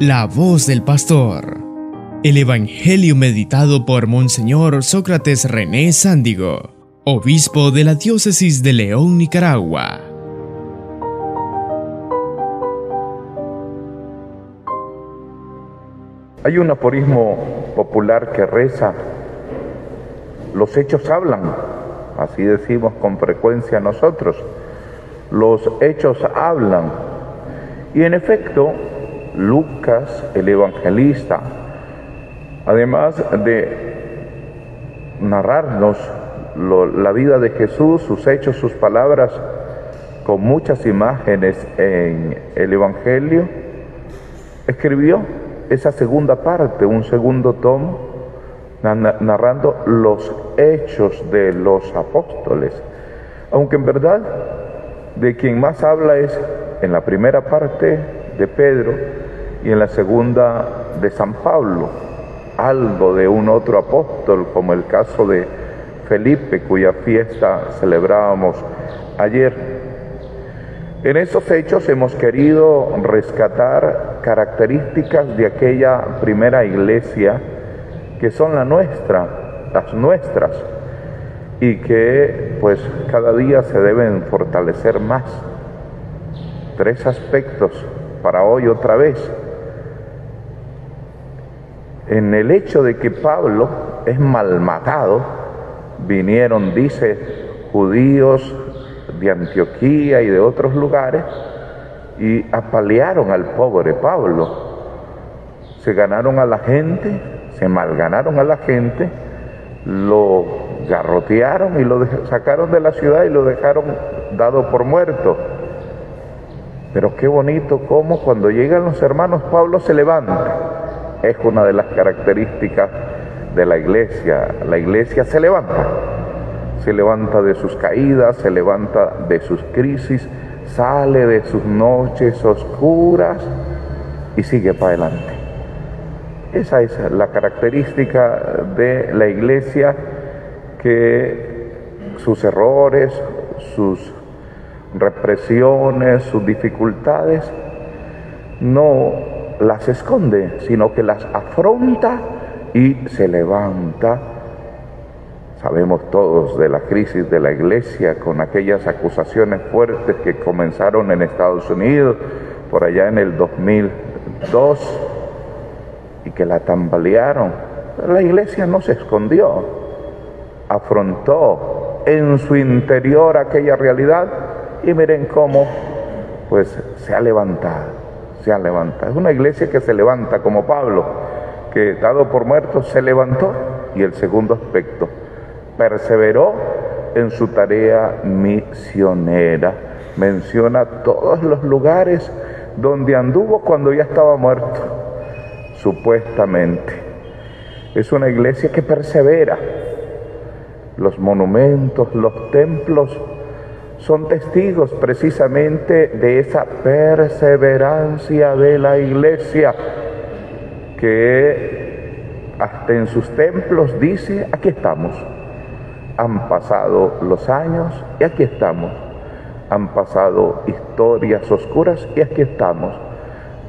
La voz del pastor. El Evangelio meditado por Monseñor Sócrates René Sándigo, obispo de la diócesis de León, Nicaragua. Hay un aforismo popular que reza, los hechos hablan, así decimos con frecuencia nosotros, los hechos hablan. Y en efecto, Lucas, el evangelista, además de narrarnos la vida de Jesús, sus hechos, sus palabras, con muchas imágenes en el Evangelio, escribió esa segunda parte, un segundo tomo, narrando los hechos de los apóstoles. Aunque en verdad de quien más habla es en la primera parte de Pedro y en la segunda de San Pablo, algo de un otro apóstol, como el caso de Felipe, cuya fiesta celebrábamos ayer. En esos hechos hemos querido rescatar características de aquella primera iglesia que son la nuestra, las nuestras, y que pues cada día se deben fortalecer más. Tres aspectos para hoy otra vez. En el hecho de que Pablo es malmatado, vinieron, dice, judíos de Antioquía y de otros lugares y apalearon al pobre Pablo. Se ganaron a la gente, se malganaron a la gente, lo garrotearon y lo sacaron de la ciudad y lo dejaron dado por muerto. Pero qué bonito cómo cuando llegan los hermanos Pablo se levanta. Es una de las características de la iglesia. La iglesia se levanta. Se levanta de sus caídas, se levanta de sus crisis, sale de sus noches oscuras y sigue para adelante. Esa es la característica de la iglesia que sus errores, sus represiones, sus dificultades, no las esconde, sino que las afronta y se levanta. Sabemos todos de la crisis de la iglesia con aquellas acusaciones fuertes que comenzaron en Estados Unidos por allá en el 2002 y que la tambalearon. la iglesia no se escondió, afrontó en su interior aquella realidad y miren cómo pues se ha levantado, se. Es una iglesia que se levanta como Pablo, que dado por muerto se levantó y el segundo aspecto, perseveró en su tarea misionera. Menciona todos los lugares donde anduvo cuando ya estaba muerto, supuestamente. Es una iglesia que persevera, los monumentos, los templos, son testigos precisamente de esa perseverancia de la iglesia que hasta en sus templos dice, aquí estamos. Han pasado los años y aquí estamos. Han pasado historias oscuras y aquí estamos.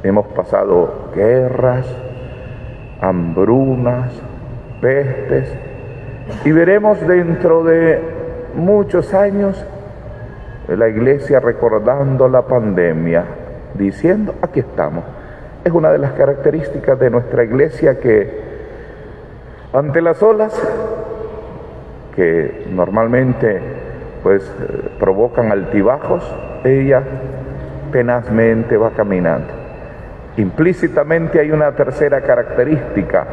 Hemos pasado guerras, hambrunas, pestes, y veremos dentro de muchos años la iglesia recordando la pandemia, diciendo, aquí estamos. Es una de las características de nuestra iglesia que ante las olas, que normalmente pues provocan altibajos, ella tenazmente va caminando. Implícitamente hay una tercera característica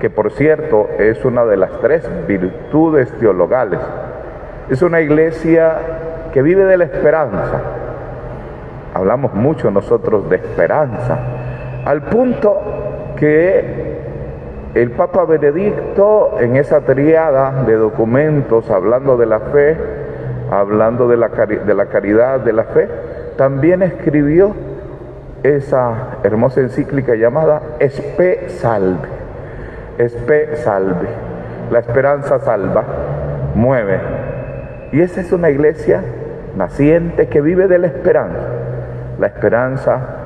que por cierto es una de las tres virtudes teologales. Es una iglesia que vive de la esperanza. Hablamos mucho nosotros de esperanza, al punto que el Papa Benedicto en esa triada de documentos hablando de la fe, hablando de la, de la caridad, de la fe, también escribió esa hermosa encíclica llamada Espe Salve Espe salve. La esperanza salva, mueve. Y esa es una iglesia naciente que vive de la esperanza. La esperanza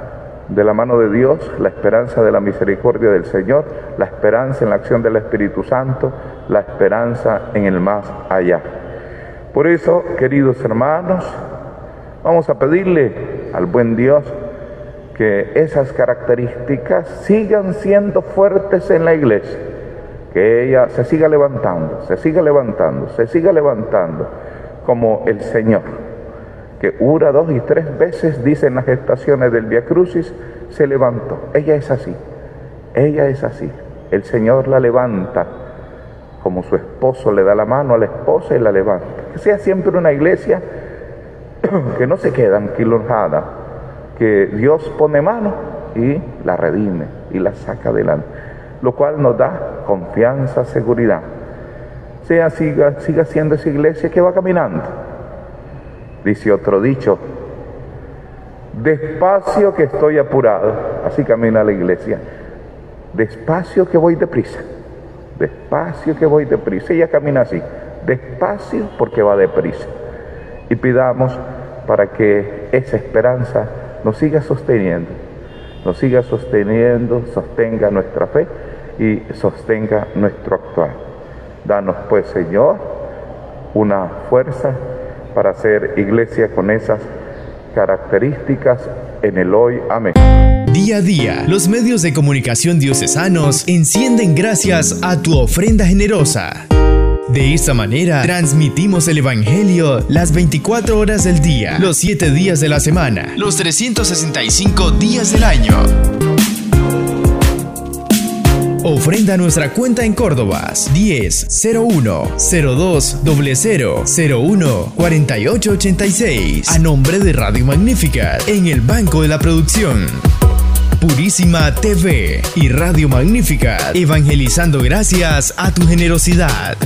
de la mano de Dios, la esperanza de la misericordia del Señor, la esperanza en la acción del Espíritu Santo, la esperanza en el más allá. Por eso, queridos hermanos, vamos a pedirle al buen Dios que esas características sigan siendo fuertes en la iglesia, que ella se siga levantando, se siga levantando, se siga levantando como el Señor, que una, dos y tres veces dicen las gestaciones del Via Crucis, se levantó. Ella es así, ella es así. El Señor la levanta como su esposo le da la mano a la esposa y la levanta. Que sea siempre una iglesia que no se queda anquilojada, que Dios pone mano y la redime y la saca adelante, lo cual nos da confianza, seguridad. Sea, siga, siga siendo esa iglesia que va caminando. Dice otro dicho, despacio que estoy apurado, así camina la iglesia, despacio que voy deprisa despacio que voy deprisa. Ella camina así, despacio porque va deprisa. Y pidamos para que esa esperanza nos siga sosteniendo, nos siga sosteniendo, sostenga nuestra fe y sostenga nuestro actuar. Danos pues, Señor, una fuerza para hacer iglesia con esas características en el hoy. Amén. Día a día, los medios de comunicación diocesanos encienden gracias a tu ofrenda generosa. De esta manera, transmitimos el Evangelio las 24 horas del día, los 7 días de la semana, los 365 días del año. Ofrenda nuestra cuenta en Córdoba 10 01 02 00 01 48 86 a nombre de Radio Magnífica en el Banco de la Producción. Purísima TV y Radio Magnífica, evangelizando gracias a tu generosidad.